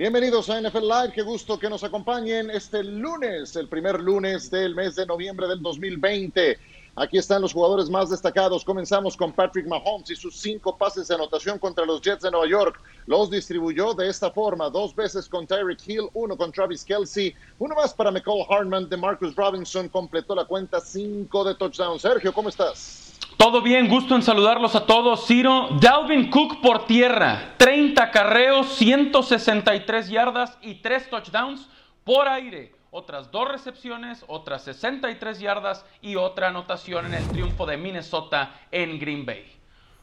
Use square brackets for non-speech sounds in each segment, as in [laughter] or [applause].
Bienvenidos a NFL Live, qué gusto que nos acompañen este lunes, el primer lunes del mes de noviembre del 2020. Aquí están los jugadores más destacados. Comenzamos con Patrick Mahomes y sus cinco pases de anotación contra los Jets de Nueva York. Los distribuyó de esta forma, dos veces con Tyreek Hill, uno con Travis Kelsey, uno más para McCall Hartman de Marcus Robinson. Completó la cuenta cinco de touchdown. Sergio, ¿cómo estás? Todo bien, gusto en saludarlos a todos. Ciro, Dalvin Cook por tierra, 30 carreos, 163 yardas y 3 touchdowns por aire. Otras dos recepciones, otras 63 yardas y otra anotación en el triunfo de Minnesota en Green Bay.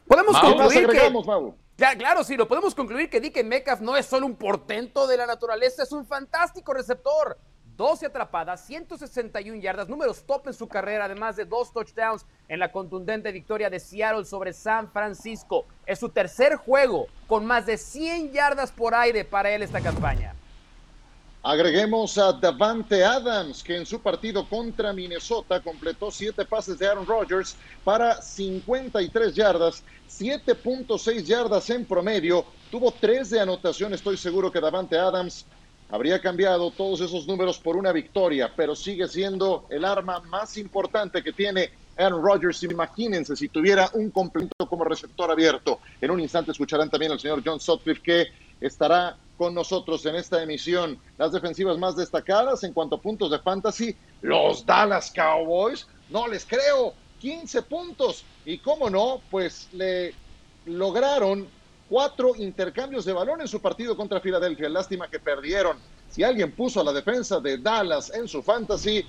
Podemos concluir que... Ya, claro, Ciro, podemos concluir que DK Metcalf no es solo un portento de la naturaleza, es un fantástico receptor. 12 atrapadas, 161 yardas, números top en su carrera, además de dos touchdowns en la contundente victoria de Seattle sobre San Francisco. Es su tercer juego con más de 100 yardas por aire para él esta campaña. Agreguemos a Davante Adams, que en su partido contra Minnesota completó siete pases de Aaron Rodgers para 53 yardas, 7.6 yardas en promedio. Tuvo tres de anotación. Estoy seguro que Davante Adams habría cambiado todos esos números por una victoria, pero sigue siendo el arma más importante que tiene Aaron Rodgers. Imagínense si tuviera un complemento como receptor abierto. En un instante escucharán también al señor John Sutcliffe que estará con nosotros en esta emisión. Las defensivas más destacadas en cuanto a puntos de fantasy, los Dallas Cowboys. No les creo, 15 puntos. Y cómo no, pues le lograron cuatro intercambios de balón en su partido contra Filadelfia. Lástima que perdieron. Si alguien puso a la defensa de Dallas en su fantasy,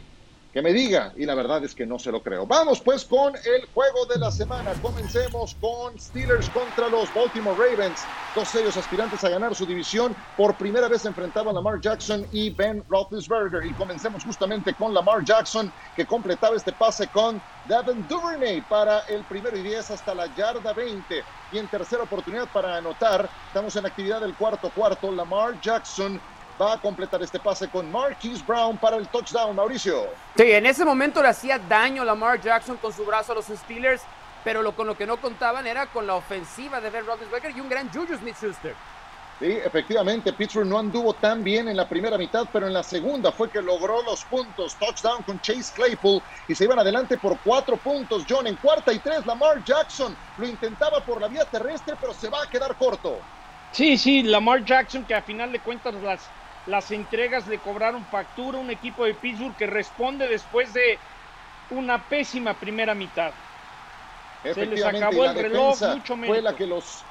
que me diga, y la verdad es que no se lo creo. Vamos pues con el juego de la semana. Comencemos con Steelers contra los Baltimore Ravens. Dos ellos aspirantes a ganar su división. Por primera vez enfrentaban a Lamar Jackson y Ben Roethlisberger. Y comencemos justamente con Lamar Jackson, que completaba este pase con Devin Duvernay para el primero y diez hasta la yarda 20. Y en tercera oportunidad para anotar, estamos en actividad del cuarto cuarto. Lamar Jackson va a completar este pase con Marquise Brown para el touchdown, Mauricio. Sí, en ese momento le hacía daño Lamar Jackson con su brazo a los Steelers, pero lo con lo que no contaban era con la ofensiva de Ben Roethlisberger y un gran Juju Smith-Schuster. Sí, efectivamente, Pittsburgh no anduvo tan bien en la primera mitad, pero en la segunda fue que logró los puntos. Touchdown con Chase Claypool y se iban adelante por cuatro puntos. John en cuarta y tres, Lamar Jackson lo intentaba por la vía terrestre, pero se va a quedar corto. Sí, sí, Lamar Jackson que a final de cuentas las las entregas le cobraron factura, un equipo de Pittsburgh que responde después de una pésima primera mitad. Se les acabó el reloj, mucho menos. Fue la que los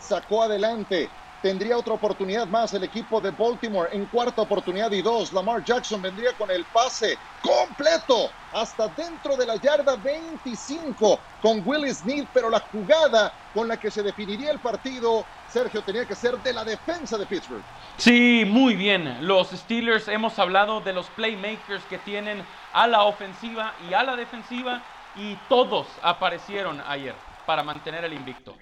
sacó adelante. Tendría otra oportunidad más el equipo de Baltimore en cuarta oportunidad y dos. Lamar Jackson vendría con el pase completo hasta dentro de la yarda 25 con Will Smith, pero la jugada con la que se definiría el partido, Sergio, tenía que ser de la defensa de Pittsburgh. Sí, muy bien. Los Steelers hemos hablado de los playmakers que tienen a la ofensiva y a la defensiva y todos aparecieron ayer para mantener el invicto.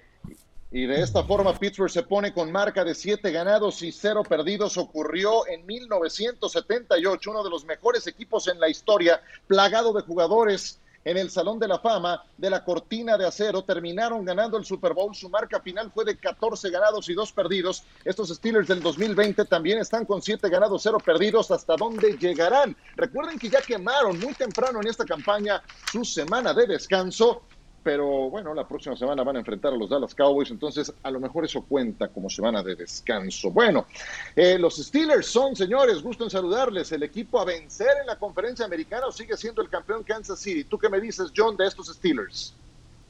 Y de esta forma Pittsburgh se pone con marca de siete ganados y cero perdidos. Ocurrió en 1978, uno de los mejores equipos en la historia, plagado de jugadores en el Salón de la Fama de la Cortina de Acero. Terminaron ganando el Super Bowl. Su marca final fue de 14 ganados y 2 perdidos. Estos Steelers del 2020 también están con 7 ganados, 0 perdidos. ¿Hasta dónde llegarán? Recuerden que ya quemaron muy temprano en esta campaña su semana de descanso pero bueno, la próxima semana van a enfrentar a los Dallas Cowboys, entonces a lo mejor eso cuenta como semana de descanso. Bueno, eh, los Steelers son, señores, gusto en saludarles, el equipo a vencer en la conferencia americana o sigue siendo el campeón Kansas City. ¿Tú qué me dices, John, de estos Steelers?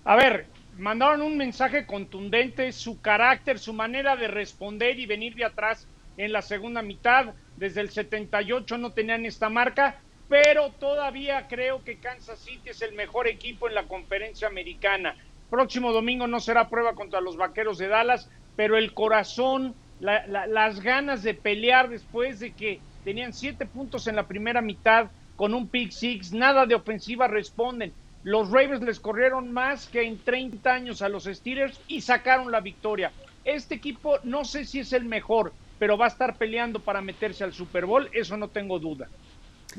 A ver, mandaron un mensaje contundente, su carácter, su manera de responder y venir de atrás en la segunda mitad, desde el 78 no tenían esta marca pero todavía creo que Kansas City es el mejor equipo en la conferencia americana. Próximo domingo no será prueba contra los Vaqueros de Dallas, pero el corazón, las ganas de pelear después de que tenían siete puntos en la primera mitad con un pick six, nada de ofensiva responden. Los Ravens les corrieron más que en 30 años a los Steelers y sacaron la victoria. Este equipo no sé si es el mejor, pero va a estar peleando para meterse al Super Bowl, eso no tengo duda.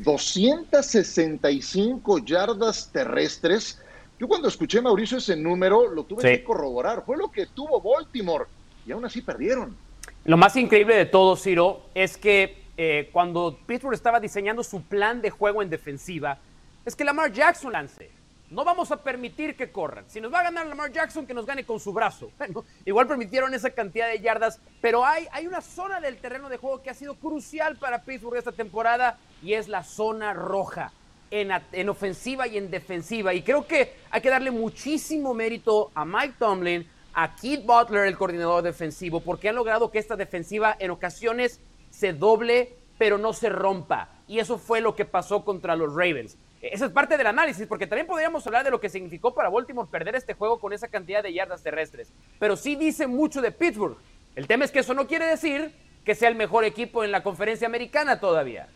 265 yardas terrestres. Yo cuando escuché Mauricio ese número lo tuve que corroborar. Fue lo que tuvo Baltimore y aún así perdieron. Lo más increíble de todo, Ciro, es que eh, cuando Pittsburgh estaba diseñando su plan de juego en defensiva, es que Lamar Jackson lance. No vamos a permitir que corran. Si nos va a ganar Lamar Jackson, que nos gane con su brazo. [laughs] Bueno, igual permitieron esa cantidad de yardas, pero hay, hay una zona del terreno de juego que ha sido crucial para Pittsburgh esta temporada y es la zona roja. En, en, ofensiva y en defensiva. Y creo que hay que darle muchísimo mérito a Mike Tomlin, a Keith Butler, el coordinador defensivo, porque han logrado que esta defensiva en ocasiones se doble, pero no se rompa. Y eso fue lo que pasó contra los Ravens. Esa es parte del análisis, porque también podríamos hablar de lo que significó para Baltimore perder este juego con esa cantidad de yardas terrestres. Pero sí dice mucho de Pittsburgh. El tema es que eso no quiere decir que sea el mejor equipo en la conferencia americana todavía.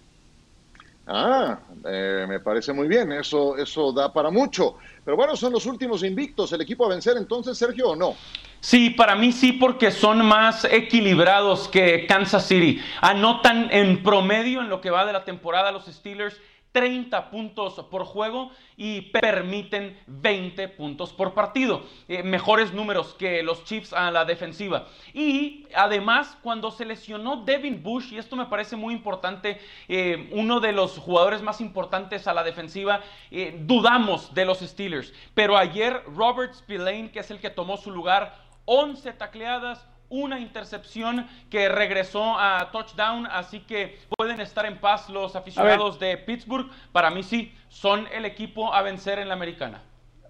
Ah, eh, me parece muy bien, eso, eso da para mucho. Pero bueno, son los últimos invictos, el equipo a vencer entonces, Sergio, ¿o no? Sí, para mí sí, porque son más equilibrados que Kansas City. Anotan en promedio en lo que va de la temporada los Steelers 30 puntos por juego y permiten 20 puntos por partido. Eh, mejores números que los Chiefs a la defensiva. Y además, cuando se lesionó Devin Bush, y esto me parece muy importante, eh, uno de los jugadores más importantes a la defensiva, eh, dudamos de los Steelers. Pero ayer Robert Spillane, que es el que tomó su lugar, 11 tacleadas, una intercepción que regresó a touchdown, así que pueden estar en paz los aficionados de Pittsburgh. Para mí sí, son el equipo a vencer en la americana.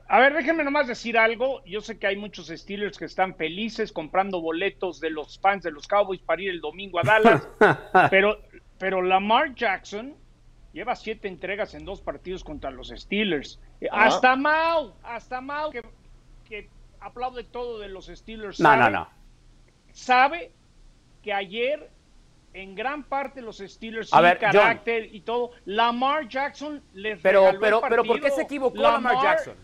A ver, déjenme nomás decir algo. Yo sé que hay muchos Steelers que están felices comprando boletos de los fans de los Cowboys para ir el domingo a Dallas, [laughs] pero, pero Lamar Jackson lleva siete entregas en dos partidos contra los Steelers. Hasta Mau, hasta Mau, que, que aplaude todo de los Steelers. No, no, no sabe que ayer en gran parte los Steelers a carácter y todo, Lamar Jackson les pero, pero, pero ¿por qué se equivocó Lamar, Jackson?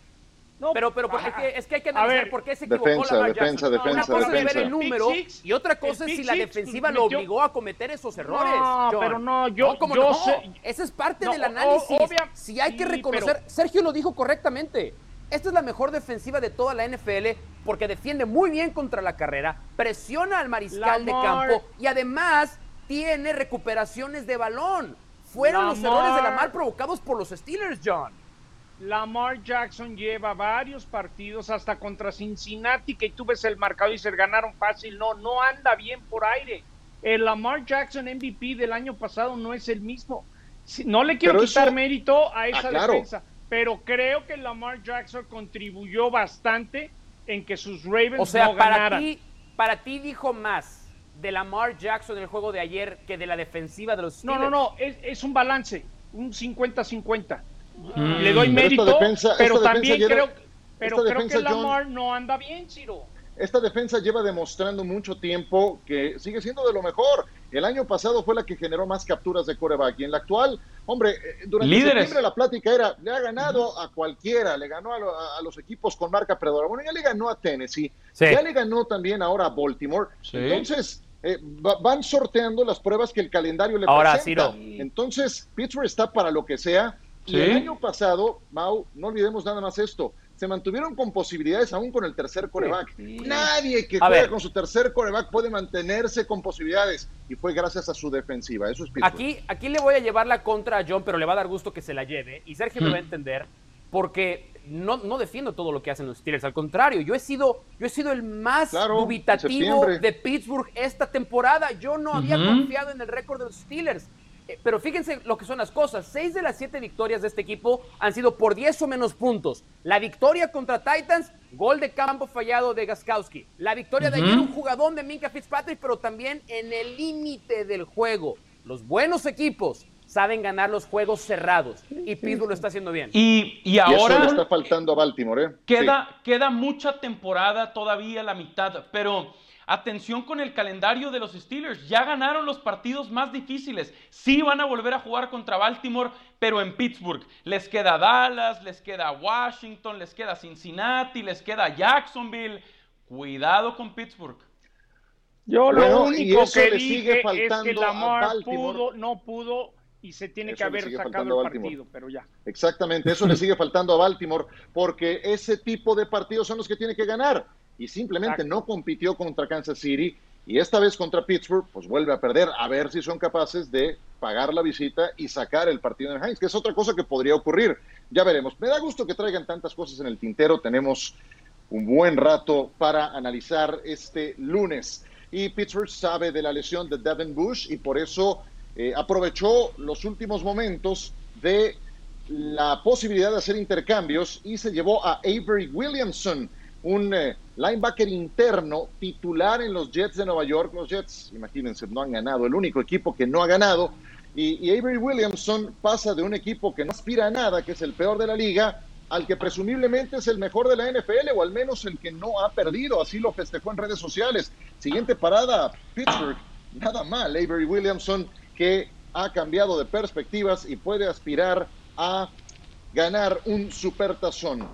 No, pero, pero es, que, hay que analizar por qué se equivocó defensa, Lamar defensa, Jackson. Defensa, Una cosa es ver el número y otra cosa es si la defensiva lo obligó a cometer esos errores. No, pero no, yo, yo no. Sé. Esa es parte del análisis. si hay que reconocer, Sergio lo dijo correctamente. Esta es la mejor defensiva de toda la NFL porque defiende muy bien contra la carrera, presiona al mariscal de campo y además tiene recuperaciones de balón. Fueron los errores de Lamar provocados por los Steelers, John. Lamar Jackson lleva varios partidos hasta contra Cincinnati que tú ves el marcado y se ganaron fácil. No, no anda bien por aire. El Lamar Jackson MVP del año pasado no es el mismo. No le quiero quitar mérito a esa ah, defensa pero creo que Lamar Jackson contribuyó bastante en que sus Ravens o sea, no para Ti, para ti dijo más de Lamar Jackson en el juego de ayer que de la defensiva de los Steelers. No, no, no, es, un balance, un 50-50. Mm. Le doy mérito, pero, también creo, pero creo que Lamar no anda bien, Ciro. Esta defensa lleva demostrando mucho tiempo que sigue siendo de lo mejor. El año pasado fue la que generó más capturas de coreback y en la actual, hombre, eh, durante septiembre la plática era, le ha ganado a cualquiera, le ganó a, los equipos con marca predadora. Bueno, ya le ganó a Tennessee, ya le ganó también ahora a Baltimore. Entonces, eh, van sorteando las pruebas que el calendario le ahora, presenta. Entonces, Pittsburgh está para lo que sea. Y el año pasado, Mau, no olvidemos nada más esto, se mantuvieron con posibilidades aún con el tercer coreback. Nadie que juega con su tercer coreback puede mantenerse con posibilidades y fue gracias a su defensiva. Eso es Aquí, aquí le voy a llevar la contra a John, pero le va a dar gusto que se la lleve y Sergio me va a hmm. entender porque no, no defiendo todo lo que hacen los Steelers, al contrario, yo he sido, yo he sido el más dubitativo de Pittsburgh esta temporada. Yo no había confiado en el récord de los Steelers. Eh, pero fíjense lo que son las cosas. Seis de las siete victorias de este equipo han sido por diez o menos puntos. La victoria contra Titans, gol de campo fallado de Gaskowski. La victoria de ayer, un jugadón de Minka Fitzpatrick, pero también en el límite del juego. Los buenos equipos saben ganar los juegos cerrados y Pittsburgh lo está haciendo bien. Y, y ahora... está faltando a Baltimore, ¿eh? Queda, queda mucha temporada todavía la mitad, pero Atención con el calendario de los Steelers. Ya ganaron los partidos más difíciles. Sí van a volver a jugar contra Baltimore, pero en Pittsburgh. Les queda Dallas, les queda Washington, les queda Cincinnati, les queda Jacksonville. Cuidado con Pittsburgh. Yo lo único que dije es que Lamar pudo, no pudo y se tiene que haber sacado el partido, pero ya. Exactamente, eso le sigue faltando a Baltimore porque ese tipo de partidos son los que tiene que ganar y simplemente no compitió contra Kansas City Y esta vez contra Pittsburgh, pues vuelve a perder, a ver si son capaces de pagar la visita y sacar el partido en Heinz, que es otra cosa que podría ocurrir. Ya veremos. Me da gusto que traigan tantas cosas en el tintero. Tenemos un buen rato para analizar este lunes. Y Pittsburgh sabe de la lesión de Devin Bush y por eso eh, aprovechó los últimos momentos de la posibilidad de hacer intercambios y se llevó a Avery Williamson, un eh, linebacker interno titular en los Jets de Nueva York. Los Jets, imagínense, no han ganado, el único equipo que no ha ganado. Y, Avery Williamson pasa de un equipo que no aspira a nada, que es el peor de la liga, al que presumiblemente es el mejor de la NFL o al menos el que no ha perdido. Así lo festejó en redes sociales. Siguiente parada, Pittsburgh. Nada mal, Avery Williamson que ha cambiado de perspectivas y puede aspirar a ganar un supertazón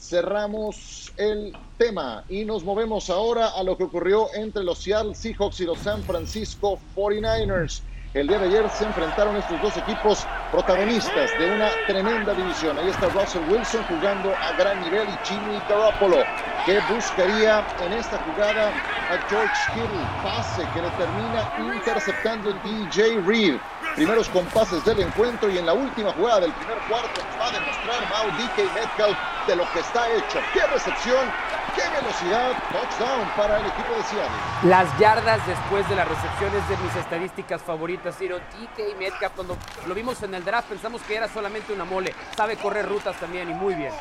cerramos el tema y nos movemos ahora a lo que ocurrió entre los Seattle Seahawks y los San Francisco 49ers. El día de ayer se enfrentaron estos dos equipos protagonistas de una tremenda división. Ahí está Russell Wilson jugando a gran nivel y Jimmy Garoppolo, que buscaría en esta jugada a George Kittle, pase que le termina interceptando DJ Reed primeros compases del encuentro y en la última jugada del primer cuarto va a demostrar Mau DK Metcalf de lo que está hecho. ¡Qué recepción! ¡Qué velocidad! Touchdown para el equipo de Seattle. Las yardas después de las recepciones de mis estadísticas favoritas, Ciro. DK Metcalf, cuando lo vimos en el draft pensamos que era solamente una mole. Sabe correr rutas también y muy bien.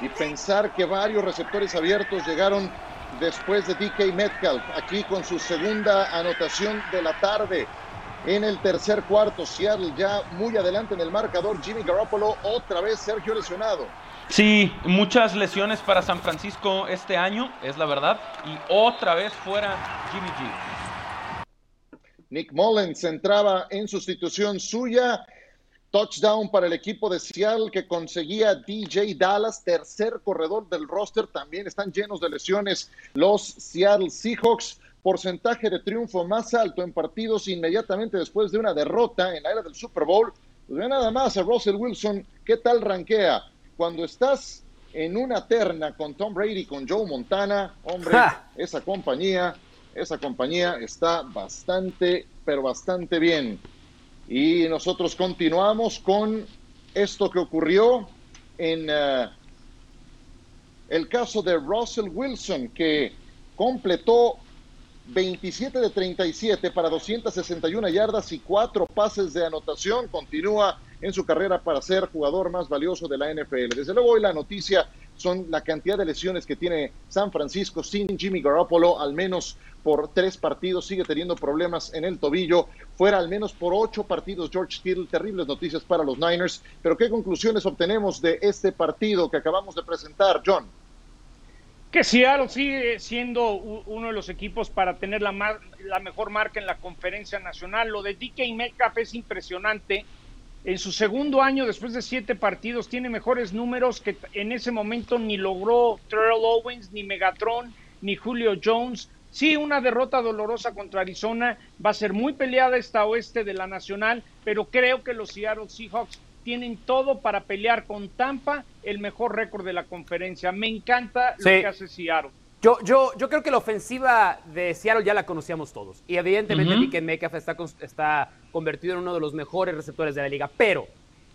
Y pensar que varios receptores abiertos llegaron después de DK Metcalf, aquí con su segunda anotación de la tarde en el tercer cuarto. Seattle ya muy adelante en el marcador. Jimmy Garoppolo otra vez Sergio lesionado. Sí, muchas lesiones para San Francisco este año, es la verdad. Y otra vez fuera Jimmy G. Nick Mullens entraba en sustitución suya. Touchdown para el equipo de Seattle que conseguía DJ Dallas, tercer corredor del roster. También están llenos de lesiones los Seattle Seahawks porcentaje de triunfo más alto en partidos inmediatamente después de una derrota en la era del Super Bowl. Pues ve nada más a Russell Wilson, ¿qué tal ranquea? Cuando estás en una terna con Tom Brady, con Joe Montana, hombre, esa compañía, esa compañía está bastante, pero bastante bien. Y nosotros continuamos con esto que ocurrió en eh, el caso de Russell Wilson, que completó 27 de 37 para 261 yardas y cuatro pases de anotación. Continúa en su carrera para ser jugador más valioso de la NFL. Desde luego hoy la noticia son la cantidad de lesiones que tiene San Francisco sin Jimmy Garoppolo, al menos por tres partidos, sigue teniendo problemas en el tobillo, fuera al menos por ocho partidos George Kittle, terribles noticias para los Niners, pero ¿qué conclusiones obtenemos de este partido que acabamos de presentar, John? Que Seattle sigue siendo uno de los equipos para tener la, mejor marca en la conferencia nacional. Lo de DK Metcalf es impresionante. En su segundo año, después de siete partidos, tiene mejores números que en ese momento ni logró Terrell Owens, ni Megatron, ni Julio Jones. Sí, una derrota dolorosa contra Arizona. Va a ser muy peleada esta oeste de la nacional, pero creo que los Seattle Seahawks tienen todo para pelear con Tampa el mejor récord de la conferencia. Me encanta lo que hace Seattle. Yo, yo, yo creo que la ofensiva de Seattle ya la conocíamos todos. Y evidentemente uh Metcalf está, está convertido en uno de los mejores receptores de la liga. Pero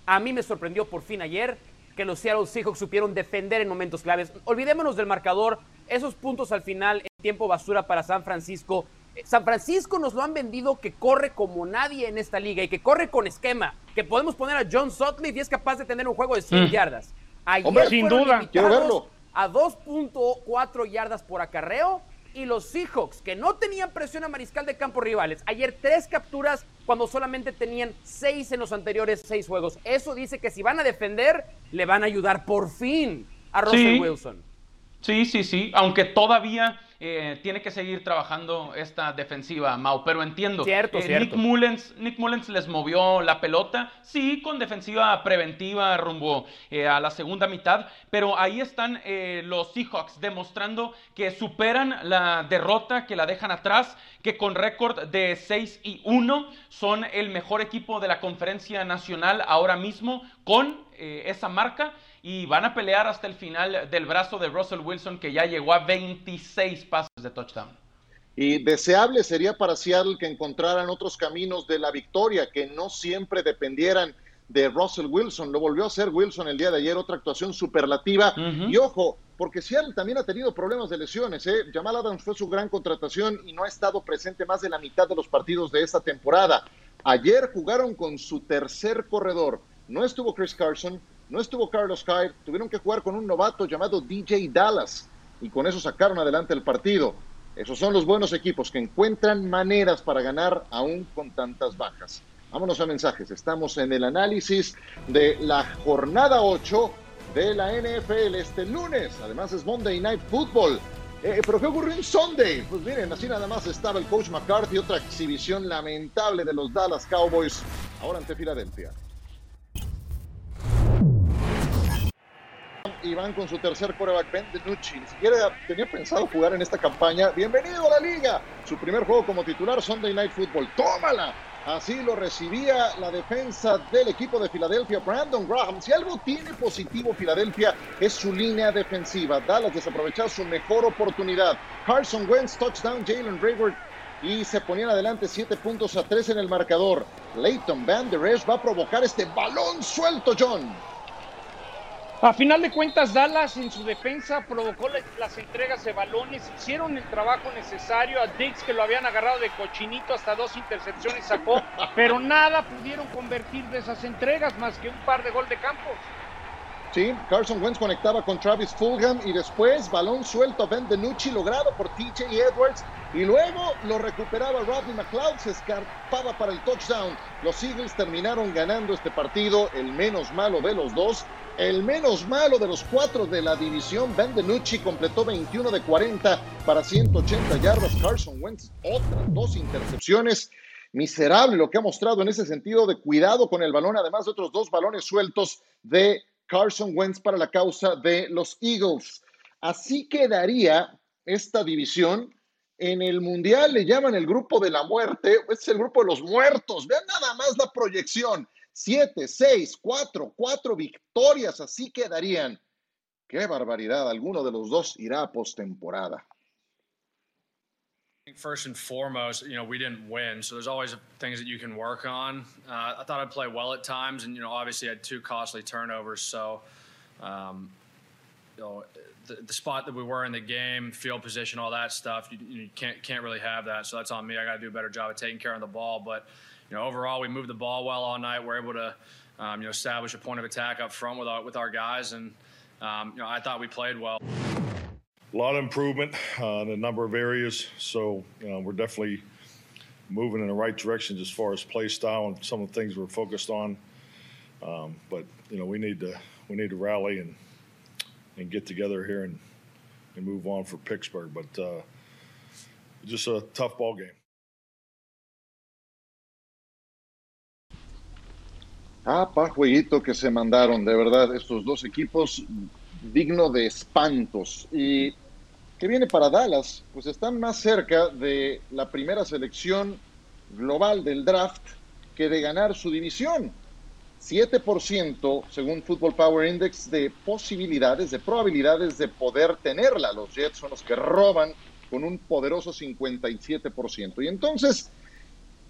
a mí me sorprendió por fin ayer que los Seattle Seahawks supieron defender en momentos claves. Olvidémonos del marcador, esos puntos al final en tiempo basura para San Francisco San Francisco nos lo han vendido que corre como nadie en esta liga y que corre con esquema, que podemos poner a John Sutcliffe y es capaz de tener un juego de 100 mm. yardas. Ayer sin duda, quiero verlo. A 2.4 yardas por acarreo y los Seahawks, que no tenían presión a mariscal de campo rivales. Ayer tres capturas cuando solamente tenían seis en los anteriores seis juegos. Eso dice que si van a defender, le van a ayudar por fin a Russell Wilson. Sí, sí, sí, aunque todavía eh, tiene que seguir trabajando esta defensiva, Mau, pero entiendo. Cierto, eh, cierto. Nick, Mullens, Nick Mullens les movió la pelota, sí, con defensiva preventiva rumbo eh, a la segunda mitad, pero ahí están los Seahawks demostrando que superan la derrota, que la dejan atrás, que con récord de 6 y 1 son el mejor equipo de la conferencia nacional ahora mismo con esa marca y van a pelear hasta el final del brazo de Russell Wilson que ya llegó a 26 pases de touchdown. Y deseable sería para Seattle que encontraran otros caminos de la victoria, que no siempre dependieran de Russell Wilson. Lo volvió a hacer Wilson el día de ayer, otra actuación superlativa. Y ojo, porque Seattle también ha tenido problemas de lesiones. ¿eh? Jamal Adams fue su gran contratación y no ha estado presente más de la mitad de los partidos de esta temporada. Ayer jugaron con su tercer corredor. No estuvo Chris Carson, no estuvo Carlos Hyde. Tuvieron que jugar con un novato llamado DJ Dallas y con eso sacaron adelante el partido. Esos son los buenos equipos que encuentran maneras para ganar aún con tantas bajas. Vámonos a mensajes. Estamos en el análisis de la jornada 8 de la NFL este lunes. Además es Monday Night Football. Eh, ¿Pero qué ocurrió en Sunday? Pues miren, así nada más estaba el coach McCarthy, otra exhibición lamentable de los Dallas Cowboys, ahora ante Filadelfia. Y van con su tercer coreback, Ben DiNucci. Ni siquiera tenía pensado jugar en esta campaña. Bienvenido a la liga. Su primer juego como titular, Sunday Night Football. ¡Tómala! Así lo recibía la defensa del equipo de Filadelfia, Brandon Graham. Si algo tiene positivo Filadelfia es su línea defensiva. Dallas desaprovechó su mejor oportunidad. Carson Wentz, touchdown, Jalen Rayward y se ponían adelante 7 puntos a 3 en el marcador. Leighton Van Der Esch va a provocar este balón suelto, John. A final de cuentas, Dallas en su defensa provocó las entregas de balones, hicieron el trabajo necesario a Dix que lo habían agarrado de cochinito, hasta dos intercepciones sacó, [laughs] pero nada pudieron convertir de esas entregas más que un par de gol de campo. Sí, Carson Wentz conectaba con Travis Fulgham y después balón suelto a Ben DiNucci logrado por TJ Edwards y luego lo recuperaba Rodney McLeod, se escapaba para el touchdown. Los Eagles terminaron ganando este partido, el menos malo de los dos, el menos malo de los cuatro de la división. Ben DiNucci completó 21 de 40 para 180 yardas. Carson Wentz otras dos intercepciones miserable lo que ha mostrado en ese sentido de cuidado con el balón, además de otros dos balones sueltos de Carson Wentz para la causa de los Eagles. Así quedaría esta división. En el Mundial le llaman el grupo de la muerte, es el grupo de los muertos. Vean nada más la proyección. Siete, seis, cuatro, cuatro victorias, así quedarían. Qué barbaridad, alguno de los dos irá a postemporada. First and foremost, you know, we didn't win, so there's always things that you can work on. Uh, I thought I'd play well at times, and you know, obviously I had two costly turnovers. So, um, you know, the, the, spot that we were in the game, field position, all that stuff, you, you can't can't really have that. So that's on me. I got to do a better job of taking care of the ball. But you know, overall, we moved the ball well all night. We're able to, um, you know, establish a point of attack up front with our with our guys, and um, you know, I thought we played well a lot of improvement uh, in a number of areas. So uh, we're definitely moving in the right direction as far as play style and some of the things we're focused on. Um, but you know, we need to we need to rally and and get together here and and move on for Pittsburgh. But uh, just a tough ball game. Ah, pa jueguito que se mandaron, de verdad, estos dos equipos digno de espantos. ¿Y qué viene para Dallas? Pues están más cerca de la primera selección global del draft que de ganar su división. 7% según Football Power Index de posibilidades, de probabilidades de poder tenerla. Los Jets son los que roban con un poderoso 57%. Y entonces,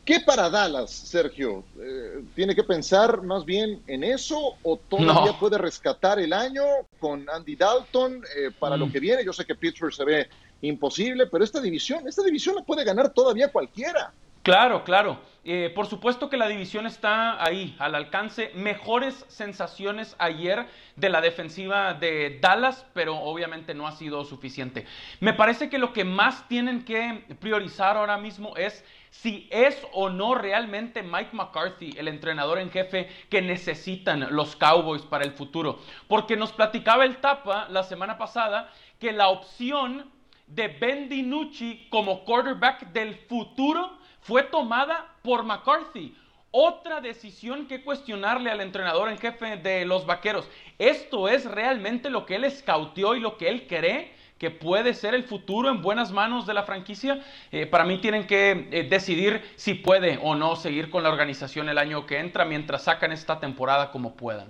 ¿Qué para Dallas, Sergio? Eh, ¿Tiene que pensar más bien en eso o todavía puede rescatar el año con Andy Dalton eh, para lo mm. que viene? Yo sé que Pittsburgh se ve imposible, pero esta división, esta división la puede ganar todavía cualquiera. Claro, claro. Eh, por supuesto que la división está ahí, al alcance. Mejores sensaciones ayer de la defensiva de Dallas, pero obviamente no ha sido suficiente. Me parece que lo que más tienen que priorizar ahora mismo es si es o no realmente Mike McCarthy el entrenador en jefe que necesitan los Cowboys para el futuro. Porque nos platicaba el Tapa la semana pasada que la opción de Ben DiNucci como quarterback del futuro fue tomada por McCarthy. Otra decisión que cuestionarle al entrenador en jefe de los Vaqueros. ¿Esto es realmente lo que él escauteó y lo que él cree? Que puede ser el futuro en buenas manos de la franquicia. Eh, para mí tienen que eh, decidir si puede o no seguir con la organización el año que entra mientras sacan esta temporada como puedan.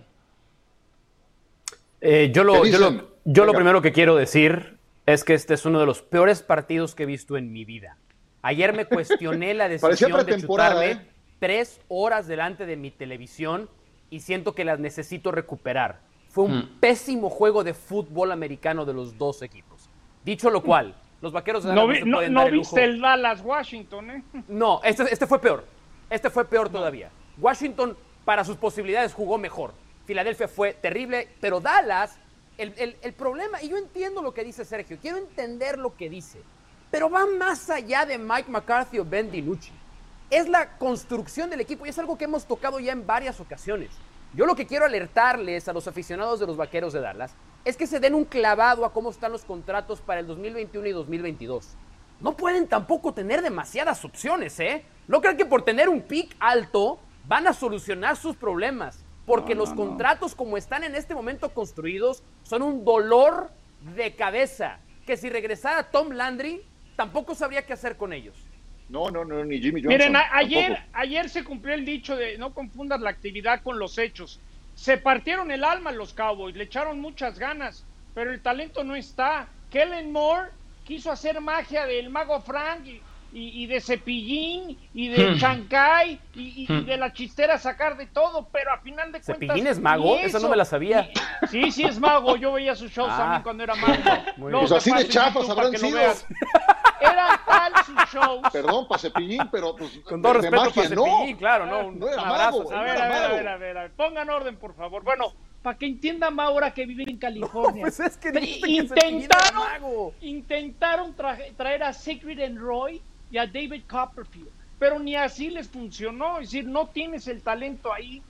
Eh, yo lo, yo lo primero que quiero decir es que este es uno de los peores partidos que he visto en mi vida. Ayer me cuestioné la [laughs] decisión de chutarme ¿eh? tres horas delante de mi televisión y siento que las necesito recuperar. Fue un hmm. pésimo juego de fútbol americano de los dos equipos. Dicho lo cual, los vaqueros de Dallas no, no, no viste el Dallas Washington, ¿eh? No, este, este fue peor. Este fue peor todavía. Washington, para sus posibilidades, jugó mejor. Filadelfia fue terrible, pero Dallas, el, el problema, y yo entiendo lo que dice Sergio, quiero entender lo que dice, pero va más allá de Mike McCarthy o Ben DiNucci. Es la construcción del equipo y es algo que hemos tocado ya en varias ocasiones. Yo lo que quiero alertarles a los aficionados de los Vaqueros de Dallas es que se den un clavado a cómo están los contratos para el 2021 y 2022. No pueden tampoco tener demasiadas opciones, ¿eh? No crean que por tener un pick alto van a solucionar sus problemas, porque los contratos como están en este momento construidos son un dolor de cabeza, que si regresara Tom Landry, tampoco sabría qué hacer con ellos. No, no, no, ni Jimmy Johnson. Miren, ayer, ayer se cumplió el dicho de no confundas la actividad con los hechos. Se partieron el alma los Cowboys, le echaron muchas ganas, pero el talento no está. Kellen Moore quiso hacer magia del mago Frank y, de Cepillín y de hmm. Chancay y, hmm. de la chistera sacar de todo, pero a final de cuentas. ¿Cepillín es mago? Eso, no me la sabía. sí, sí es mago. Yo veía sus shows también ah. cuando era mago. [laughs] pues así de chafas habrán sido. Era tal sus shows. Perdón, para Cepillín, pero pues. Con todo respeto para Cepillín, claro, no. No era mago. A ver, a ver, a ver, a ver, a ver. Pongan orden, por favor. Bueno, para que entienda ahora que vive en [laughs] California. pues es que intentaron, intentaron traer a Secret and Roy y a David Copperfield, pero ni así les funcionó. Es decir, no tienes el talento ahí.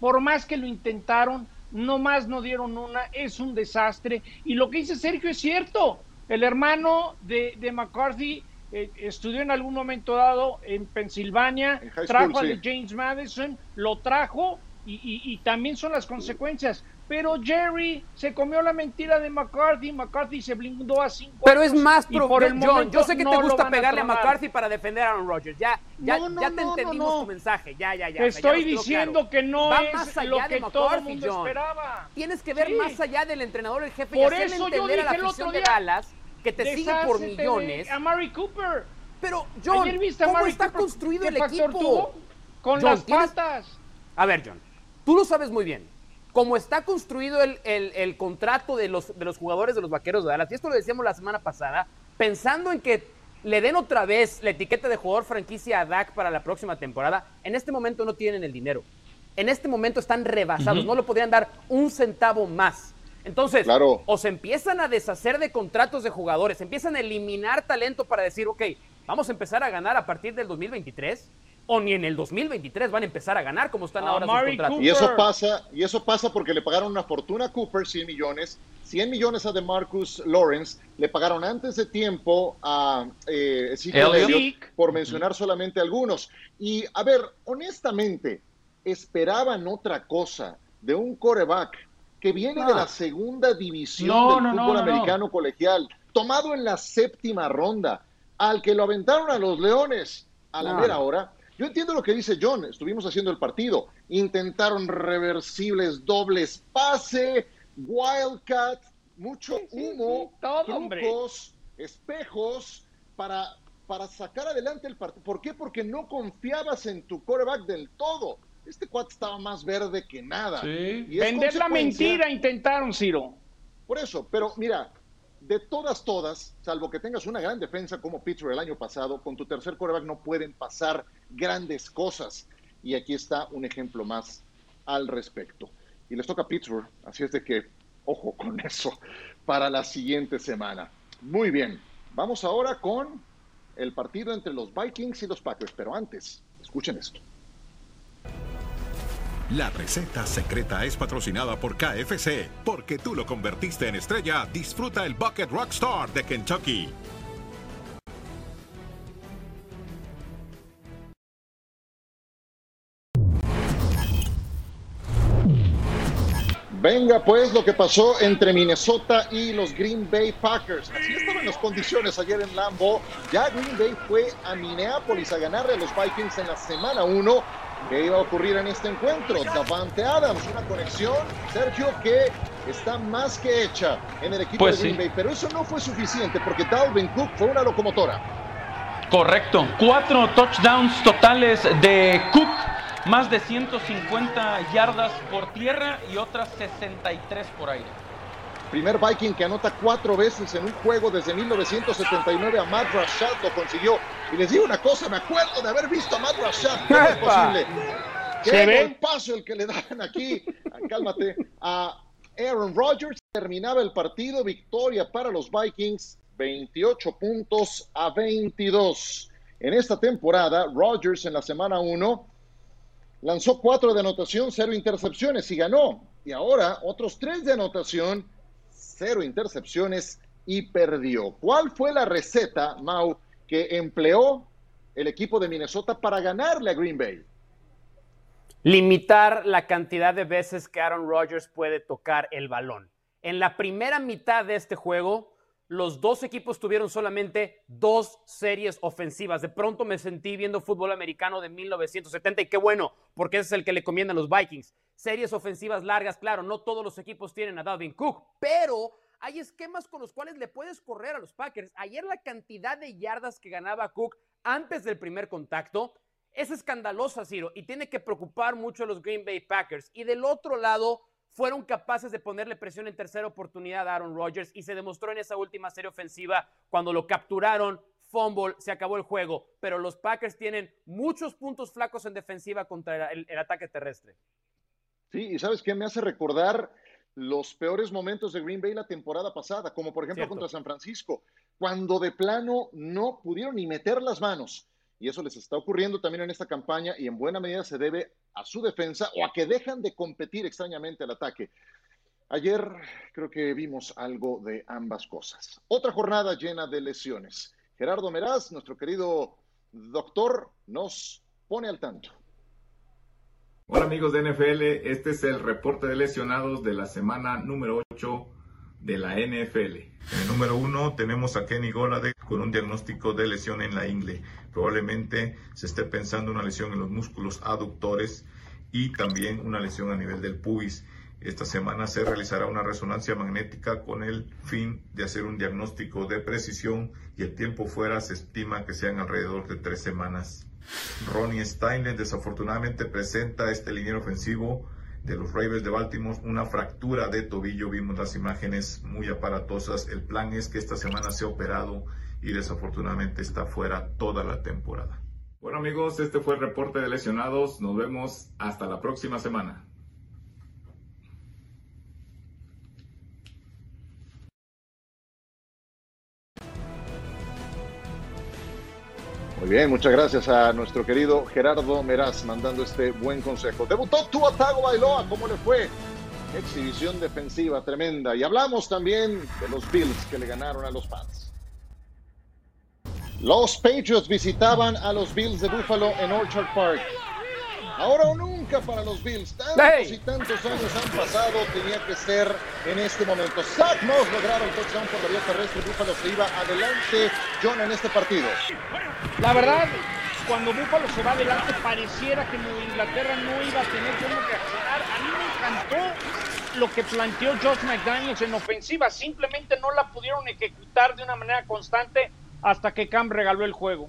por más que lo intentaron, no más no dieron una. Es un desastre. Y lo que dice Sergio es cierto. El hermano de, McCarthy eh, estudió en algún momento dado en Pensilvania, trajo a James Madison, lo trajo y, también son las consecuencias. Pero Jerry se comió la mentira de McCarthy, McCarthy se blindó a cinco Pero es más el John, yo sé que te gusta pegarle a, McCarthy para defender a Aaron Rodgers. Ya, ya, ya te entendimos tu mensaje. Ya, ya, ya. Te estoy diciendo que no Va es más allá lo que de todo el mundo esperaba. Tienes que ver más allá del entrenador, el jefe, por y hacerle entender a la afición de Dallas que te sigue por millones. A Mary Cooper. Pero, John, ¿cómo está construido el equipo? Con las patas. A ver, John, Tú lo sabes muy bien. Como está construido el, contrato de los, de los jugadores de los vaqueros de Dallas, y esto lo decíamos la semana pasada, pensando en que le den otra vez la etiqueta de jugador franquicia a Dak para la próxima temporada, en este momento no tienen el dinero. En este momento están rebasados, no lo podrían dar un centavo más. Entonces, o se empiezan a deshacer de contratos de jugadores, empiezan a eliminar talento para decir, ok, vamos a empezar a ganar a partir del 2023, o ni en el 2023 van a empezar a ganar como están ahora sus contratos. Y eso pasa, y eso pasa porque le pagaron una fortuna a Cooper, 100 millones, 100 millones a DeMarcus Lawrence, le pagaron antes de tiempo a eh, por mencionar solamente algunos. Y a ver, honestamente, esperaban otra cosa de un coreback que viene de la ah. segunda división del fútbol americano colegial, tomado en la séptima ronda, al que lo aventaron a los Leones a la mera hora yo entiendo lo que dice John, estuvimos haciendo el partido, intentaron reversibles, dobles pase, wildcat, mucho humo, trucos, espejos para, para sacar adelante el partido. ¿Por qué? Porque no confiabas en tu coreback del todo. Este cuate estaba más verde que nada. Vender la mentira intentaron, Ciro. Por eso, pero mira, de todas, todas, salvo que tengas una gran defensa como Pittsburgh el año pasado, con tu tercer coreback no pueden pasar grandes cosas. Y aquí está un ejemplo más al respecto. Y les toca a Pittsburgh, así es de que, ojo con [laughs] eso, para la siguiente semana. Muy bien, vamos ahora con el partido entre los Vikings y los Packers, pero antes, escuchen esto. La receta secreta es patrocinada por KFC. Porque tú lo convertiste en estrella, disfruta el Bucket Rockstar de Kentucky. Venga pues lo que pasó entre Minnesota y los Green Bay Packers. Así estaban las condiciones ayer en Lambo. Ya Green Bay fue a Minneapolis a ganarle a los Vikings en la semana 1 ¿Qué iba a ocurrir en este encuentro? Davante Adams, una conexión, Sergio, que está más que hecha en el equipo pues de Green Bay, pero eso no fue suficiente porque Dalvin Cook fue una locomotora. Correcto. Cuatro touchdowns totales de Cook, más de 150 yardas por tierra y otras 63 por aire. Primer Viking que anota cuatro veces en un juego desde 1979 a Matt Rashad lo consiguió. Y les digo una cosa, me acuerdo de haber visto a Matt Rashad. ¿Cómo es [laughs] posible? Qué paso el que le dan aquí. Cálmate. A Aaron Rodgers terminaba el partido, victoria para los Vikings, 28 puntos a 22. En esta temporada, Rodgers en la semana 1 lanzó 4 de anotación, 0 intercepciones y ganó. Y ahora otros 3 de anotación, 0 intercepciones y perdió. ¿Cuál fue la receta, Mau, que empleó el equipo de Minnesota para ganarle a Green Bay? limitar la cantidad de veces que Aaron Rodgers puede tocar el balón. En la primera mitad de este juego, los dos equipos tuvieron solamente dos series ofensivas. De pronto me sentí viendo fútbol americano de 1970 y qué bueno, porque ese es el que le comiendan los Vikings. Series ofensivas largas, claro, no todos los equipos tienen a Dalvin Cook, pero hay esquemas con los cuales le puedes correr a los Packers. Ayer la cantidad de yardas que ganaba Cook antes del primer contacto es escandalosa, Ciro, y tiene que preocupar mucho a los Green Bay Packers. Y del otro lado, fueron capaces de ponerle presión en tercera oportunidad a Aaron Rodgers y se demostró en esa última serie ofensiva cuando lo capturaron, fumble, se acabó el juego. Pero los Packers tienen muchos puntos flacos en defensiva contra el, ataque terrestre. Sí, y ¿sabes qué? Me hace recordar los peores momentos de Green Bay la temporada pasada, como por ejemplo contra San Francisco, cuando de plano no pudieron ni meter las manos y eso les está ocurriendo también en esta campaña y en buena medida se debe a su defensa o a que dejan de competir extrañamente al ataque. Ayer creo que vimos algo de ambas cosas. Otra jornada llena de lesiones. Gerardo Meraz, nuestro querido doctor, nos pone al tanto. Hola amigos de NFL, este es el reporte de lesionados de la semana número 8 de la NFL. En el número 1 tenemos a Kenny Golade con un diagnóstico de lesión en la ingle. Probablemente se esté pensando una lesión en los músculos aductores y también una lesión a nivel del pubis. Esta semana se realizará una resonancia magnética con el fin de hacer un diagnóstico de precisión y el tiempo fuera se estima que sean alrededor de tres semanas. Ronnie Steiner desafortunadamente presenta este liniero ofensivo de los Ravens de Baltimore una fractura de tobillo. Vimos las imágenes muy aparatosas. El plan es que esta semana sea operado y desafortunadamente está fuera toda la temporada. Bueno amigos, este fue el reporte de lesionados. Nos vemos hasta la próxima semana. Muy bien, muchas gracias a nuestro querido Gerardo Meraz mandando este buen consejo. Debutó Tua Bailoa, ¿cómo le fue? Exhibición defensiva tremenda. Y hablamos también de los Bills que le ganaron a los Pats. Los Patriots visitaban a los Bills de Buffalo en Orchard Park. Ahora o nunca para los Bills. Tantos y tantos años han pasado, tenía que ser en este momento. Zach Moss lograba el touchdown por la vía terrestre. Búfalo se iba adelante, John, en este partido. La verdad, cuando Búfalo se va adelante, pareciera que Inglaterra no iba a tener cómo reaccionar. A mí me encantó lo que planteó Josh McDaniels en ofensiva. Simplemente no la pudieron ejecutar de una manera constante hasta que Cam regaló el juego.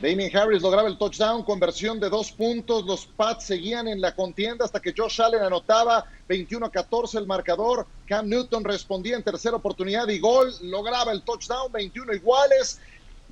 Damien Harris lograba el touchdown, conversión de dos puntos. Los Pats seguían en la contienda hasta que Josh Allen anotaba 21 a 14 el marcador. Cam Newton respondía en tercera oportunidad y gol. Lograba el touchdown, 21 iguales.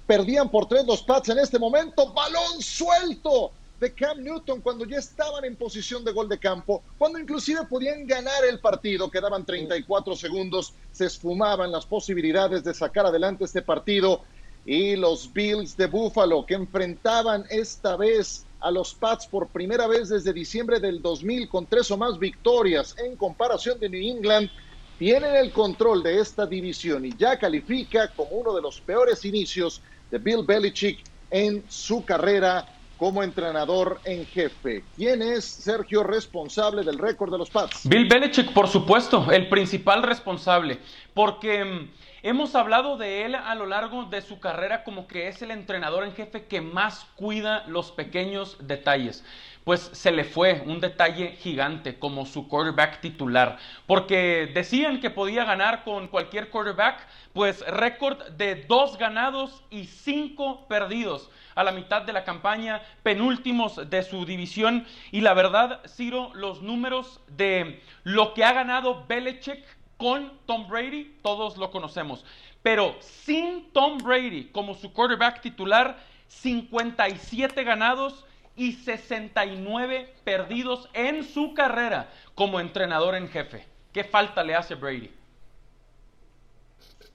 Perdían por tres los Pats en este momento. Balón suelto de Cam Newton cuando ya estaban en posición de gol de campo, cuando inclusive podían ganar el partido, quedaban 34 segundos, se esfumaban las posibilidades de sacar adelante este partido y los Bills de Buffalo que enfrentaban esta vez a los Pats por primera vez desde diciembre del 2000 con tres o más victorias en comparación de New England, tienen el control de esta división y ya califica como uno de los peores inicios de Bill Belichick en su carrera como entrenador en jefe. ¿Quién es Sergio responsable del récord de los Pats? Bill Belichick, por supuesto, el principal responsable, porque mm, Hemos hablado de él a lo largo de su carrera como que es el entrenador en jefe que más cuida los pequeños detalles. pues se le fue un detalle gigante como su quarterback titular. Porque decían que podía ganar con cualquier quarterback, pues récord de dos ganados y cinco perdidos a la mitad de la campaña, penúltimos de su división. Y la verdad, Ciro, los números de lo que ha ganado Belichick con Tom Brady, todos lo conocemos. Pero sin Tom Brady como su quarterback titular, 57 ganados y 69 perdidos en su carrera como entrenador en jefe. ¿Qué falta le hace Brady?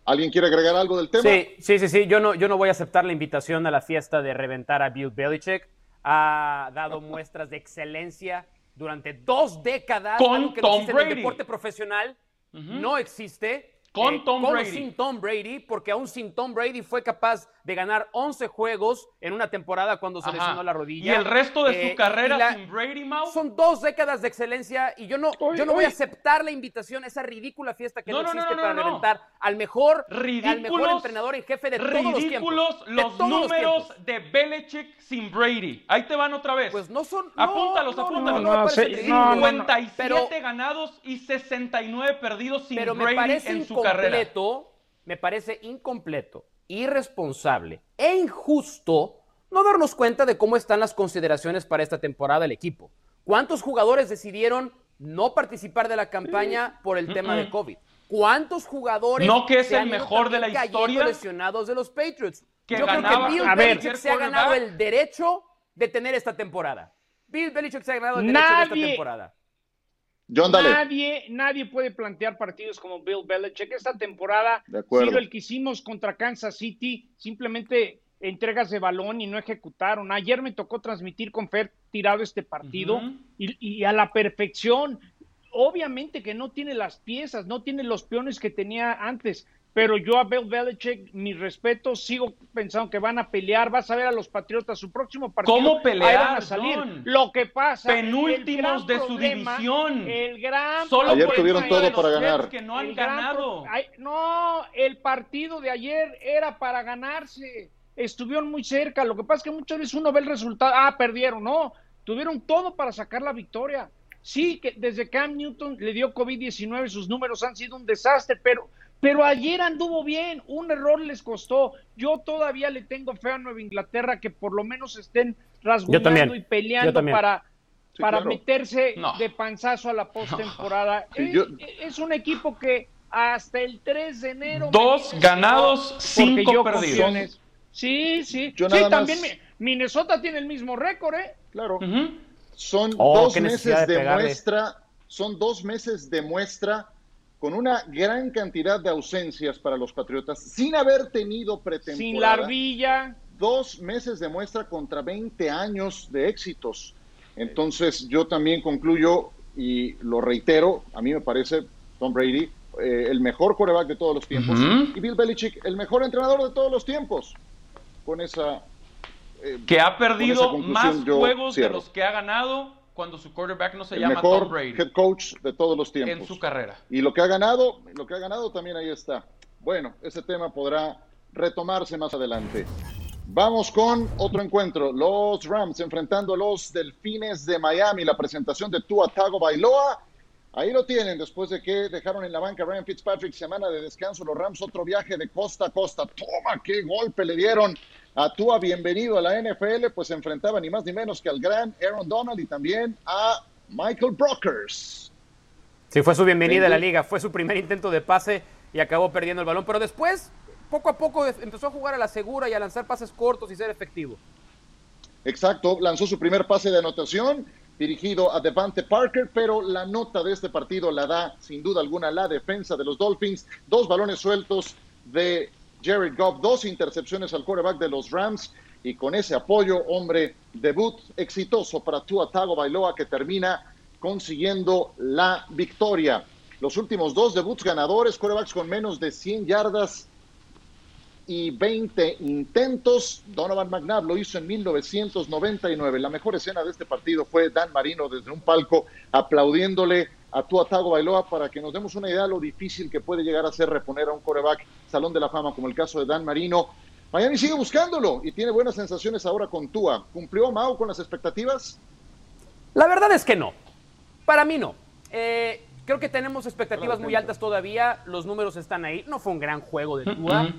¿Alguien quiere agregar algo del tema? Sí, sí, sí, sí. Yo no, yo no voy a aceptar la invitación a la fiesta de reventar a Bill Belichick. Ha dado [laughs] muestras de excelencia durante dos décadas. Con Tom Brady. En el deporte profesional no existe. Con eh, Tom Brady. sin Tom Brady, porque aún sin Tom Brady fue capaz de ganar 11 juegos en una temporada cuando se lesionó la rodilla. Y el resto de su eh, carrera sin Brady, Mau. Son dos décadas de excelencia y yo no, yo no voy a aceptar la invitación, esa ridícula fiesta que no, existe para reventar al mejor, al mejor entrenador y jefe de todos los tiempos. Ridículos los números de Belichick sin Brady. Ahí te van otra vez. Pues no son. Apúntalos, apúntalos. 57 ganados y 69 perdidos sin Brady en su me parece incompleto, irresponsable e injusto no darnos cuenta de cómo están las consideraciones para esta temporada del equipo. ¿Cuántos jugadores decidieron no participar de la campaña por el tema de COVID? ¿Cuántos jugadores no que es el mejor de la historia lesionados de los Patriots? Yo creo que Bill Belichick se ha ganado el derecho de tener esta temporada. Bill Belichick se ha ganado el derecho de esta temporada. Nadie, nadie puede plantear partidos como Bill Belichick. Esta temporada, sido el que hicimos contra Kansas City, simplemente entregas de balón y no ejecutaron. Ayer me tocó transmitir con Fer tirado este partido y, y, a la perfección. Obviamente que no tiene las piezas, no tiene los peones que tenía antes, pero yo a Bill Belichick, mi respeto, sigo pensando que van a pelear, vas a ver a los Patriotas su próximo partido. ¿Cómo pelear? a salir. Lo que pasa. Penúltimos de su división. El gran. Solo ayer tuvieron todo para ganar. Que no han ganado. no, el partido de ayer era para ganarse. Estuvieron muy cerca. Lo que pasa es que muchas veces uno ve el resultado. Ah, perdieron. No, tuvieron todo para sacar la victoria. Sí, que desde Cam Newton le dio COVID-19, sus números han sido un desastre, pero pero ayer anduvo bien, un error les costó. Yo todavía le tengo fe a Nueva Inglaterra que por lo menos estén rasguñando y peleando para, para meterse de panzazo a la postemporada. es, un equipo que hasta el 3 de enero. Dos ganados, cinco perdidos. Sí, sí. sí, también Minnesota tiene el mismo récord, ¿eh? Claro. Son oh, dos meses de muestra. Son dos meses de muestra con una gran cantidad de ausencias para los Patriotas, sin haber tenido pretemporada. Sin la arbilla. Dos meses de muestra contra 20 años de éxitos. Entonces, yo también concluyo y lo reitero, a mí me parece Tom Brady eh, el mejor coreback de todos los tiempos y Bill Belichick el mejor entrenador de todos los tiempos. Con esa... Eh, que ha perdido más juegos de los que ha ganado cuando su quarterback no se llama Tom Brady. head coach de todos los tiempos. En su carrera. Y lo que ha ganado, lo que ha ganado también ahí está. Bueno, ese tema podrá retomarse más adelante. Vamos con otro encuentro. Los Rams enfrentando a los Delfines de Miami. La presentación de Tua Tago Bailoa. Ahí lo tienen, después de que dejaron en la banca Ryan Fitzpatrick semana de descanso. Los Rams otro viaje de costa a costa. Toma, qué golpe le dieron a Tua, bienvenido a la NFL, pues se enfrentaba ni más ni menos que al gran Aaron Donald y también a Michael Brokers. Sí, fue su bienvenida a la liga, fue su primer intento de pase y acabó perdiendo el balón, pero después, poco a poco, empezó a jugar a la segura y a lanzar pases cortos y ser efectivo. Exacto, lanzó su primer pase de anotación dirigido a Devante Parker, pero la nota de este partido la da sin duda alguna la defensa de los Dolphins, dos balones sueltos de Jared Goff, dos intercepciones al quarterback de los Rams y con ese apoyo, hombre, debut exitoso para Tua Tago Bailoa que termina consiguiendo la victoria. Los últimos dos debuts ganadores, quarterbacks con menos de 100 yardas y 20 intentos. Donovan McNabb lo hizo en 1999. La mejor escena de este partido fue Dan Marino desde un palco aplaudiéndole a Tua Tago Bailoa para que nos demos una idea de lo difícil que puede llegar a ser reponer a un coreback Salón de la Fama, como el caso de Dan Marino. Miami sigue buscándolo y tiene buenas sensaciones ahora con Tua. ¿Cumplió Mao con las expectativas? La verdad es que no. Para mí no. Eh, creo que tenemos expectativas muy altas todavía. Los números están ahí. No fue un gran juego de Tua.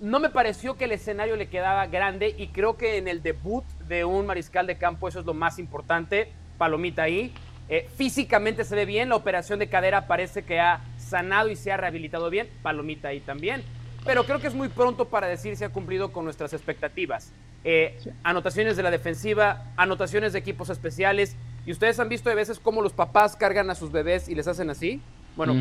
No me pareció que el escenario le quedaba grande y creo que en el debut de un mariscal de campo eso es lo más importante. Palomita ahí. Eh, físicamente se ve bien. La operación de cadera parece que ha sanado y se ha rehabilitado bien. Palomita ahí también. Pero creo que es muy pronto para decir si ha cumplido con nuestras expectativas. Eh, anotaciones de la defensiva, anotaciones de equipos especiales. Y ustedes han visto de veces cómo los papás cargan a sus bebés y les hacen así. Bueno,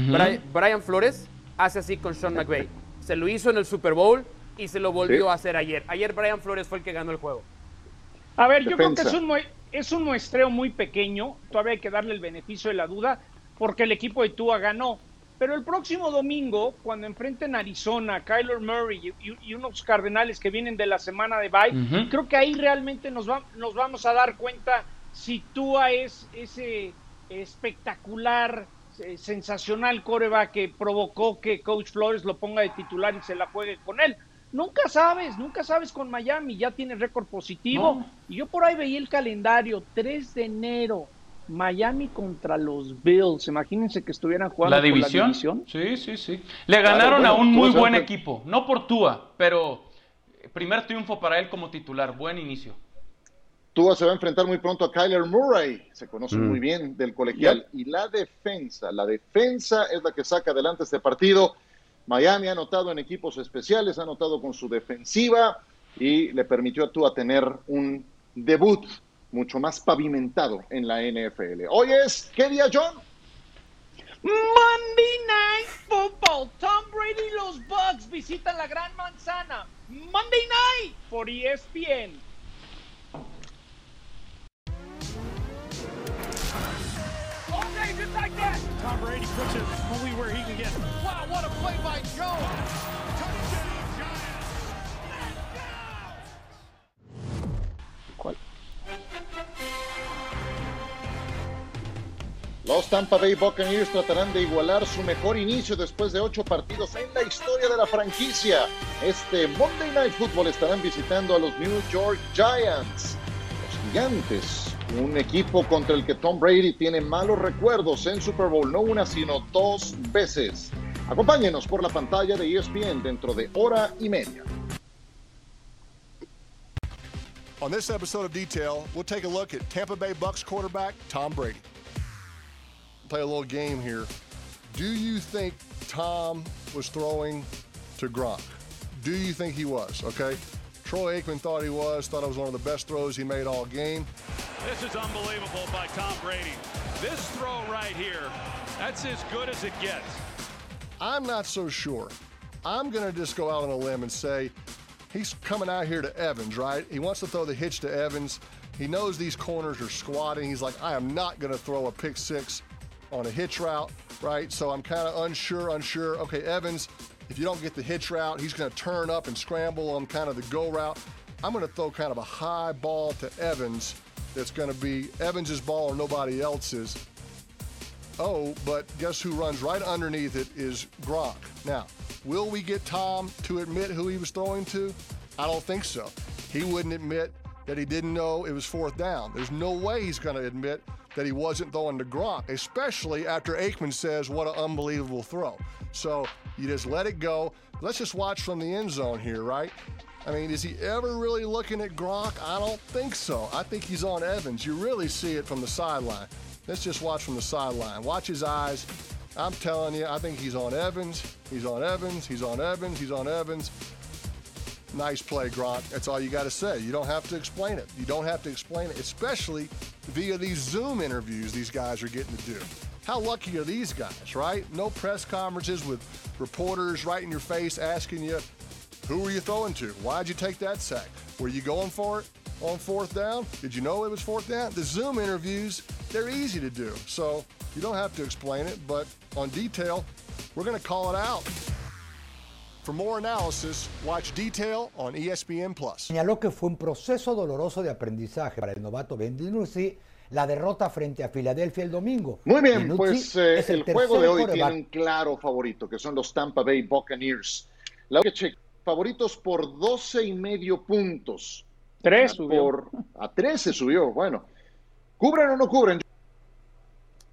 Brian, Flores hace así con Sean McVay. Se lo hizo en el Super Bowl y se lo volvió a hacer ayer. Ayer Brian Flores fue el que ganó el juego. A ver, yo creo que es un, es un muestreo muy pequeño. Todavía hay que darle el beneficio de la duda porque el equipo de Tua ganó. Pero el próximo domingo, cuando enfrenten a Arizona, Kyler Murray y, unos Cardenales que vienen de la semana de bye, creo que ahí realmente nos, nos vamos a dar cuenta si Tua es ese espectacular, eh, sensacional coreback que provocó que Coach Flores lo ponga de titular y se la juegue con él. Nunca sabes, nunca sabes con Miami, ya tiene récord positivo. Y yo por ahí veía el calendario, 3 de enero, Miami contra los Bills. Imagínense que estuvieran jugando ¿La división? la división. Sí, sí, sí. Le ganaron a un muy buen equipo. No por Tua, pero primer triunfo para él como titular. Buen inicio. Tua se va a enfrentar muy pronto a Kyler Murray. Se conoce mm. muy bien del colegial. Y la defensa, la defensa es la que saca adelante este partido. Miami ha anotado en equipos especiales, ha anotado con su defensiva y le permitió a Tua tener un debut mucho más pavimentado en la NFL. Hoy es, ¿qué día, John? Monday Night Football. Tom Brady y los Bucks visitan la Gran Manzana. Monday Night por ESPN. Wow, what a play by Jones. Los Tampa Bay Buccaneers tratarán de igualar su mejor inicio después de ocho partidos en la historia de la franquicia. Este Monday Night Football estarán visitando a los New York Giants, los gigantes, un equipo contra el que Tom Brady tiene malos recuerdos en Super Bowl, no una sino dos veces. Acompáñenos por la pantalla de ESPN dentro de hora y media. On this episode of Detail, we'll take a look at Tampa Bay Bucks quarterback Tom Brady. play a little game here. Do you think Tom was throwing to Gronk? Do you think he was? Okay. Troy Aikman thought he was, thought it was one of the best throws he made all game. This is unbelievable by Tom Brady. This throw right here, that's as good as it gets. I'm not so sure. I'm going to just go out on a limb and say he's coming out here to Evans, right? He wants to throw the hitch to Evans. He knows these corners are squatting. He's like, I am not going to throw a pick six on a hitch route, right? So I'm kind of unsure, unsure. Okay, Evans, if you don't get the hitch route, he's going to turn up and scramble on kind of the go route. I'm going to throw kind of a high ball to Evans that's going to be Evans's ball or nobody else's. Oh, but guess who runs right underneath it is Gronk. Now, will we get Tom to admit who he was throwing to? I don't think so. He wouldn't admit that he didn't know it was fourth down. There's no way he's going to admit that he wasn't throwing to Gronk, especially after Aikman says, what an unbelievable throw. So you just let it go. Let's just watch from the end zone here, right? I mean, is he ever really looking at Gronk? I don't think so. I think he's on Evans. You really see it from the sideline. Let's just watch from the sideline. Watch his eyes. I'm telling you, I think he's on Evans. He's on Evans. He's on Evans. He's on Evans. Nice play, Gronk. That's all you got to say. You don't have to explain it. You don't have to explain it, especially via these Zoom interviews these guys are getting to do. How lucky are these guys, right? No press conferences with reporters right in your face asking you, who were you throwing to? Why'd you take that sack? Were you going for it on fourth down? Did you know it was fourth down? The Zoom interviews, they're easy to do. So you don't have to explain it, but on detail, we're going to call it out. For more analysis, watch Detail on ESPN Plus. Señaló que fue un proceso doloroso de aprendizaje para el novato Ben DiNucci la derrota frente a Filadelfia el domingo. Muy bien, pues eh, el, juego de hoy tiene un claro favorito, que son los Tampa Bay Buccaneers. La favoritos por 12 y medio puntos. Tres subió. a 13 subió, bueno. ¿Cubren o no cubren?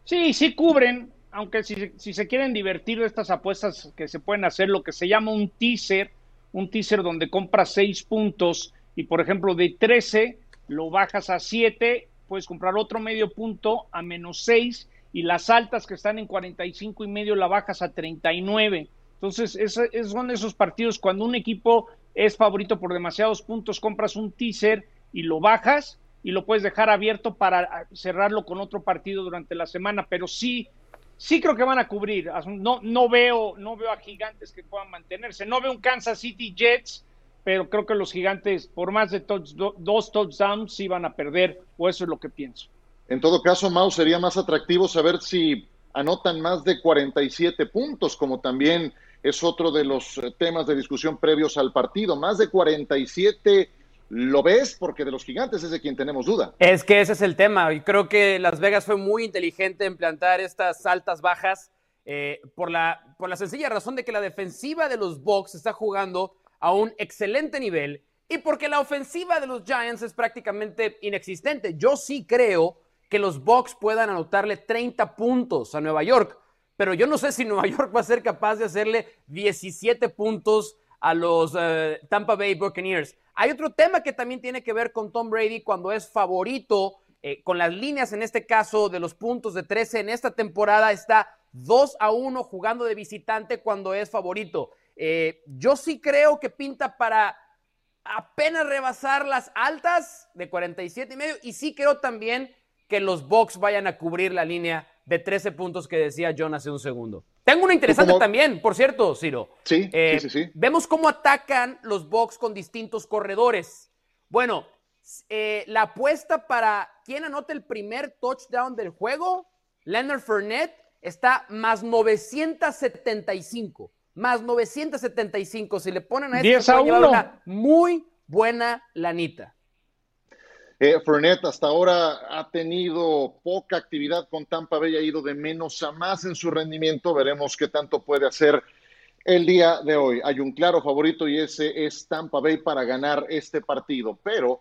Sí, sí cubren, aunque si, si, se quieren divertir de estas apuestas que se pueden hacer, lo que se llama un teaser, un teaser donde compras seis puntos y por ejemplo de 13 lo bajas a 7, puedes comprar otro medio punto a menos 6 y las altas que están en 45 y medio la bajas a 39. Entonces, es, son esos partidos cuando un equipo es favorito por demasiados puntos, compras un teaser y lo bajas y lo puedes dejar abierto para cerrarlo con otro partido durante la semana, pero sí sí creo que van a cubrir. No, no veo, no veo a gigantes que puedan mantenerse. No veo un Kansas City Jets, pero creo que los gigantes, por más de dos touchdowns, sí van a perder, o eso es lo que pienso. En todo caso, Mau, sería más atractivo saber si anotan más de 47 puntos, como también es otro de los eh, temas de discusión previos al partido. Más de 47 ¿Lo ves? Porque de los gigantes es de quien tenemos duda. Es que ese es el tema. Y creo que Las Vegas fue muy inteligente en plantar estas altas bajas eh, por, la, por la sencilla razón de que la defensiva de los Bucks está jugando a un excelente nivel y porque la ofensiva de los Giants es prácticamente inexistente. Yo sí creo que los Bucks puedan anotarle 30 puntos a Nueva York, pero yo no sé si Nueva York va a ser capaz de hacerle 17 puntos a los eh, Tampa Bay Buccaneers. Hay otro tema que también tiene que ver con Tom Brady cuando es favorito, eh, con las líneas en este caso de los puntos de 13 en esta temporada, está 2 a 1 jugando de visitante cuando es favorito. Eh, yo sí creo que pinta para apenas rebasar las altas de 47 y medio y sí creo también que los Bucks vayan a cubrir la línea de 13 puntos que decía John hace un segundo. Tengo una interesante también, por cierto, Ciro. Sí, eh, sí, sí, Vemos cómo atacan los Bucks con distintos corredores. Bueno, eh, la apuesta para quién anota el primer touchdown del juego, Leonard Fournette, está más 975. Más 975. Si le ponen a eso, a una muy buena lanita. Eh, hasta ahora ha tenido poca actividad con Tampa Bay, ha ido de menos a más en su rendimiento. Veremos qué tanto puede hacer el día de hoy. Hay un claro favorito y ese es Tampa Bay para ganar este partido. Pero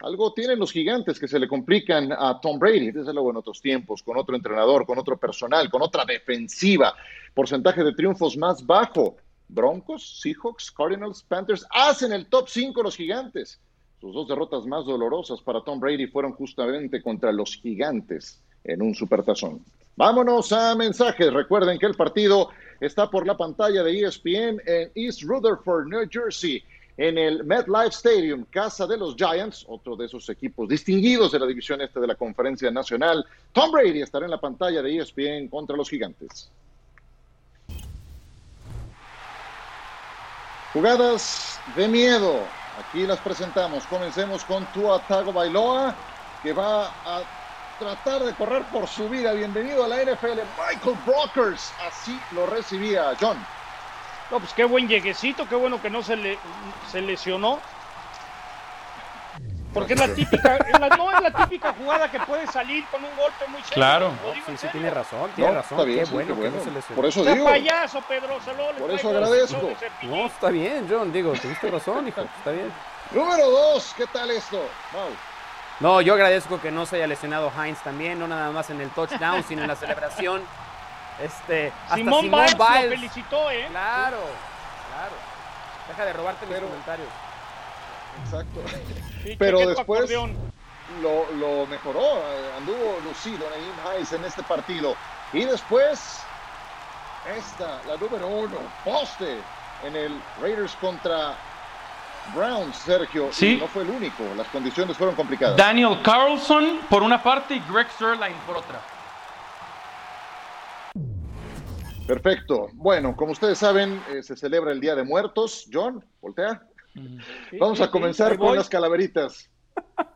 algo tienen los gigantes que se le complican a Tom Brady, desde luego en otros tiempos, con otro entrenador, con otro personal, con otra defensiva. Porcentaje de triunfos más bajo. Broncos, Seahawks, Cardinals, Panthers hacen el top 5 los gigantes. Sus dos derrotas más dolorosas para Tom Brady fueron justamente contra los gigantes en un supertazón. Vámonos a mensajes. Recuerden que el partido está por la pantalla de ESPN en East Rutherford, New Jersey, en el MetLife Stadium, casa de los Giants, otro de esos equipos distinguidos de la división este de la Conferencia Nacional. Tom Brady estará en la pantalla de ESPN contra los gigantes. Jugadas de miedo Aquí las presentamos. Comencemos con Tua Tago Bailoa, que va a tratar de correr por su vida. Bienvenido a la NFL, Michael Brokers. Así lo recibía John. No, pues qué buen lleguecito, qué bueno que no se, le, se lesionó. Porque es la típica, no es la típica jugada que puede salir con un golpe muy serio. Claro. sí, sí, tiene razón, tiene razón. Está bien, qué bueno, Que no se lesionó. Por eso digo. payaso, Pedro, Por eso agradezco. No, está bien, John, digo, tuviste razón, hijo, está bien. Número dos, ¿qué tal esto? Wow. No, yo agradezco que no se haya lesionado Heinz también, no nada más en el touchdown, sino en la celebración. Este, hasta Simón, Biles, Lo felicitó, ¿eh? Claro, claro. Deja de robarte los comentarios. Exacto. Pero después lo, lo, mejoró, eh, anduvo lucido Naim Hayes en este partido. Y después, esta, la número uno, poste en el Raiders contra Browns, Sergio. Sí. no fue el único, las condiciones fueron complicadas. Daniel Carlson por una parte y Greg Sirline por otra. Perfecto. Bueno, como ustedes saben, eh, se celebra el Día de Muertos. John, voltea. Vamos a comenzar con las calaveritas.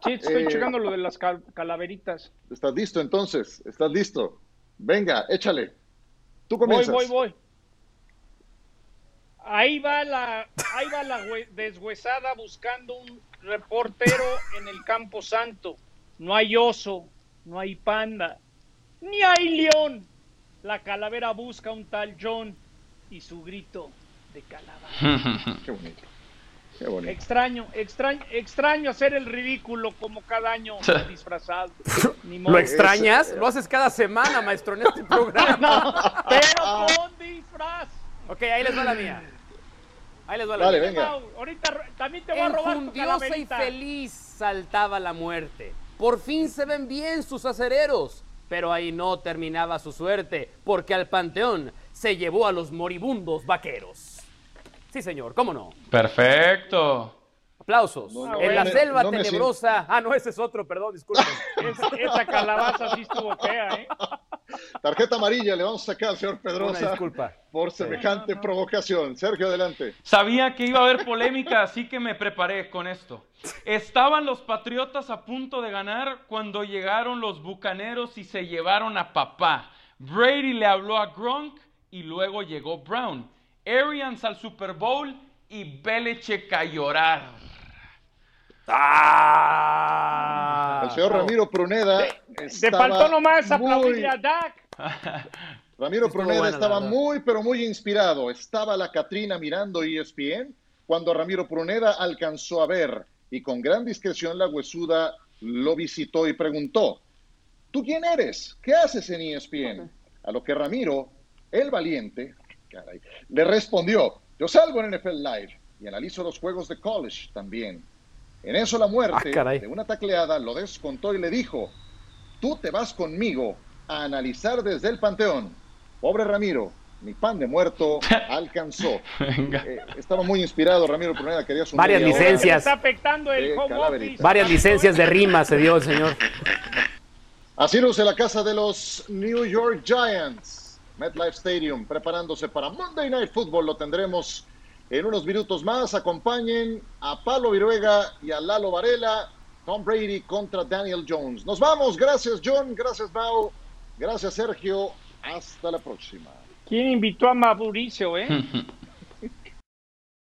Sí, estoy eh, checando lo de las calaveritas. ¿Estás listo entonces? ¿Estás listo? Venga, échale. Tú comienzas. Voy, voy, voy. Ahí va la, ahí va la deshuesada buscando un reportero en el Campo Santo. No hay oso, no hay panda, ni hay león. La calavera busca un tal John y su grito de calavera. Qué bonito. Extraño, extraño, extraño hacer el ridículo como cada año [laughs] disfrazado. ¿Lo extrañas? Lo haces cada semana, maestro, en este [laughs] programa. pero con disfraz. Ok, ahí les va la mía. Ahí les va la Dale, mía. venga. Ahorita también te voy a robar tu y feliz saltaba la muerte. Por fin se ven bien sus acereros. Pero ahí no terminaba su suerte, porque al panteón se llevó a los moribundos vaqueros. Sí, señor, ¿cómo no? Perfecto. Aplausos. No, no, en la me- selva no tenebrosa. Ah, no, ese es otro, perdón, disculpen. [laughs] Esa, esa calabaza sí estuvo fea, ¿eh? Tarjeta amarilla le vamos a sacar al señor Una Pedrosa disculpa. por semejante provocación. Sergio, adelante. Sabía que iba a haber polémica, así que me preparé con esto. Estaban los Patriotas a punto de ganar cuando llegaron los Bucaneros y se llevaron a papá. Brady le habló a Gronk y luego llegó Brown. Arians al Super Bowl y Belichick a llorar. ¡Ah! El señor Ramiro Pruneda. Te estaba faltó nomás muy- aplaudirle a Dak. [laughs] Ramiro Estuvo Pruneda estaba muy, pero muy inspirado. Estaba la Catrina mirando ESPN cuando Ramiro Pruneda alcanzó a ver y con gran discreción la huesuda lo visitó y preguntó, ¿tú quién eres? ¿Qué haces en ESPN? A lo que Ramiro, el valiente, caray, le respondió, yo salgo en NFL Live y analizo los juegos de college también. En eso la muerte Ah, de una tacleada lo descontó y le dijo, tú te vas conmigo a analizar desde el panteón. Pobre Ramiro, mi pan de muerto [laughs] alcanzó. Venga. Eh, estaba muy inspirado Ramiro Pruneda, quería su Varias licencias. Está afectando el. Varias licencias de rima se dio el señor. Así luce la casa de los New York Giants. MetLife Stadium preparándose para Monday Night Football. Lo tendremos en unos minutos más. Acompañen a Pablo Viruega y a Lalo Varela. Tom Brady contra Daniel Jones. Nos vamos. Gracias, John. Gracias, Mau. Gracias, Sergio. Hasta la próxima. ¿Quién invitó a Mauricio, eh? [laughs]